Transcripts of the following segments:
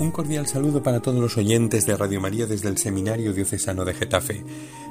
Un cordial saludo para todos los oyentes de Radio María desde el Seminario Diocesano de Getafe.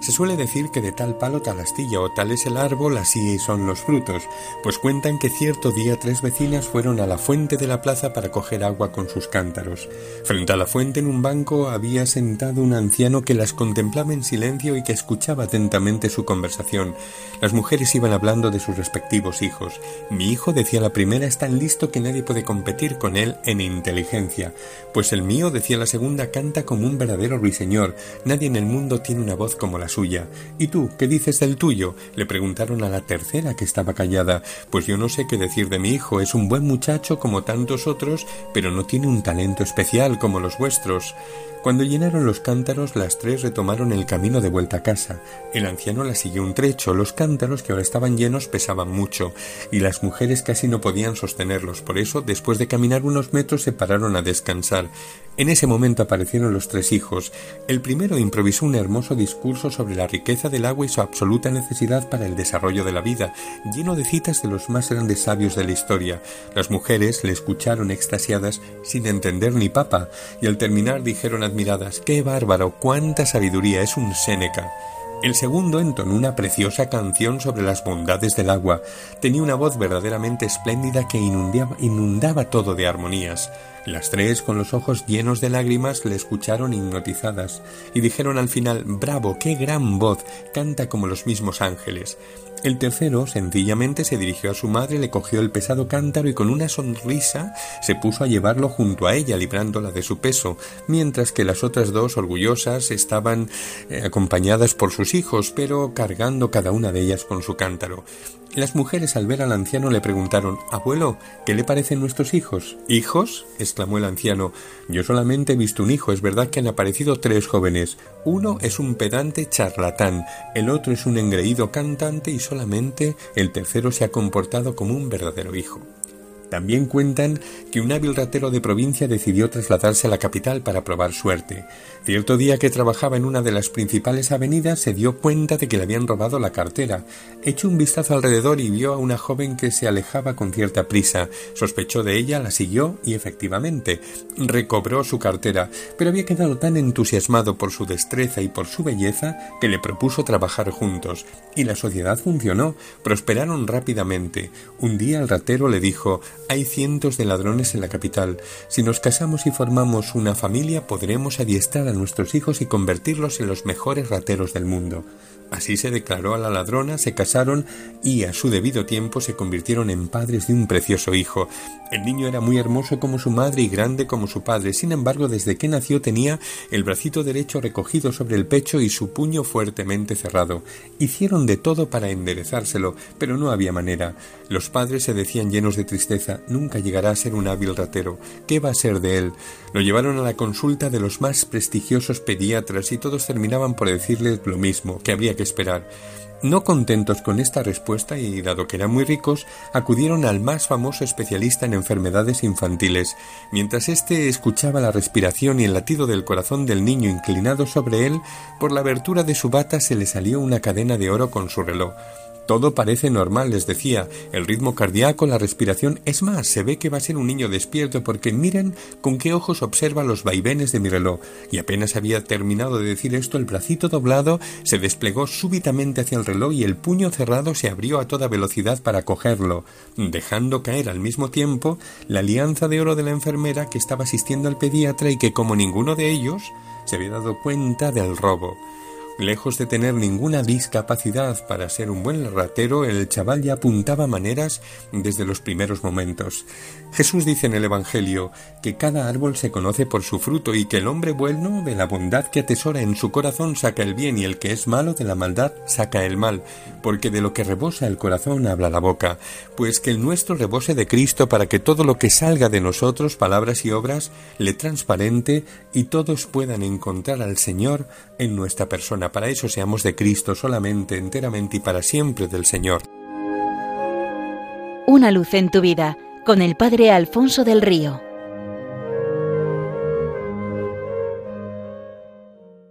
Se suele decir que de tal palo tal astilla o tal es el árbol, así son los frutos, pues cuentan que cierto día tres vecinas fueron a la fuente de la plaza para coger agua con sus cántaros. Frente a la fuente en un banco había sentado un anciano que las contemplaba en silencio y que escuchaba atentamente su conversación. Las mujeres iban hablando de sus respectivos hijos. Mi hijo, decía la primera, es tan listo que nadie puede competir con él en inteligencia. El mío, decía la segunda, canta como un verdadero ruiseñor. Nadie en el mundo tiene una voz como la suya. ¿Y tú, qué dices del tuyo? le preguntaron a la tercera que estaba callada. Pues yo no sé qué decir de mi hijo. Es un buen muchacho como tantos otros, pero no tiene un talento especial como los vuestros. Cuando llenaron los cántaros, las tres retomaron el camino de vuelta a casa. El anciano la siguió un trecho. Los cántaros, que ahora estaban llenos, pesaban mucho, y las mujeres casi no podían sostenerlos. Por eso, después de caminar unos metros, se pararon a descansar. En ese momento aparecieron los tres hijos. El primero improvisó un hermoso discurso sobre la riqueza del agua y su absoluta necesidad para el desarrollo de la vida, lleno de citas de los más grandes sabios de la historia. Las mujeres le escucharon extasiadas sin entender ni papa, y al terminar dijeron ¡Qué bárbaro! ¡Cuánta sabiduría! Es un Séneca. El segundo entonó una preciosa canción sobre las bondades del agua. Tenía una voz verdaderamente espléndida que inundaba, inundaba todo de armonías. Las tres, con los ojos llenos de lágrimas, le escucharon hipnotizadas y dijeron al final Bravo, qué gran voz, canta como los mismos ángeles. El tercero sencillamente se dirigió a su madre, le cogió el pesado cántaro y con una sonrisa se puso a llevarlo junto a ella, librándola de su peso, mientras que las otras dos, orgullosas, estaban eh, acompañadas por sus hijos, pero cargando cada una de ellas con su cántaro. Las mujeres al ver al anciano le preguntaron Abuelo, ¿qué le parecen nuestros hijos? ¿Hijos? exclamó el anciano. Yo solamente he visto un hijo, es verdad que han aparecido tres jóvenes. Uno es un pedante charlatán, el otro es un engreído cantante y solamente el tercero se ha comportado como un verdadero hijo. También cuentan que un hábil ratero de provincia decidió trasladarse a la capital para probar suerte. Cierto día que trabajaba en una de las principales avenidas se dio cuenta de que le habían robado la cartera. Echó un vistazo alrededor y vio a una joven que se alejaba con cierta prisa. Sospechó de ella, la siguió y efectivamente recobró su cartera, pero había quedado tan entusiasmado por su destreza y por su belleza que le propuso trabajar juntos. Y la sociedad funcionó. Prosperaron rápidamente. Un día el ratero le dijo hay cientos de ladrones en la capital. Si nos casamos y formamos una familia, podremos adiestrar a nuestros hijos y convertirlos en los mejores rateros del mundo. Así se declaró a la ladrona, se casaron y a su debido tiempo se convirtieron en padres de un precioso hijo. El niño era muy hermoso como su madre y grande como su padre. Sin embargo, desde que nació tenía el bracito derecho recogido sobre el pecho y su puño fuertemente cerrado. Hicieron de todo para enderezárselo, pero no había manera. Los padres se decían llenos de tristeza, nunca llegará a ser un hábil ratero. ¿Qué va a ser de él? Lo llevaron a la consulta de los más prestigiosos pediatras y todos terminaban por decirles lo mismo, que habría esperar. No contentos con esta respuesta y dado que eran muy ricos, acudieron al más famoso especialista en enfermedades infantiles. Mientras éste escuchaba la respiración y el latido del corazón del niño inclinado sobre él, por la abertura de su bata se le salió una cadena de oro con su reloj. Todo parece normal, les decía. El ritmo cardíaco, la respiración. Es más, se ve que va a ser un niño despierto porque miren con qué ojos observa los vaivenes de mi reloj. Y apenas había terminado de decir esto, el bracito doblado se desplegó súbitamente hacia el reloj y el puño cerrado se abrió a toda velocidad para cogerlo, dejando caer al mismo tiempo la alianza de oro de la enfermera que estaba asistiendo al pediatra y que como ninguno de ellos se había dado cuenta del robo. Lejos de tener ninguna discapacidad para ser un buen ratero, el chaval ya apuntaba maneras desde los primeros momentos. Jesús dice en el Evangelio que cada árbol se conoce por su fruto y que el hombre bueno de la bondad que atesora en su corazón saca el bien y el que es malo de la maldad saca el mal, porque de lo que rebosa el corazón habla la boca, pues que el nuestro rebose de Cristo para que todo lo que salga de nosotros, palabras y obras, le transparente y todos puedan encontrar al Señor en nuestra persona para eso seamos de Cristo solamente, enteramente y para siempre del Señor. Una luz en tu vida con el Padre Alfonso del Río.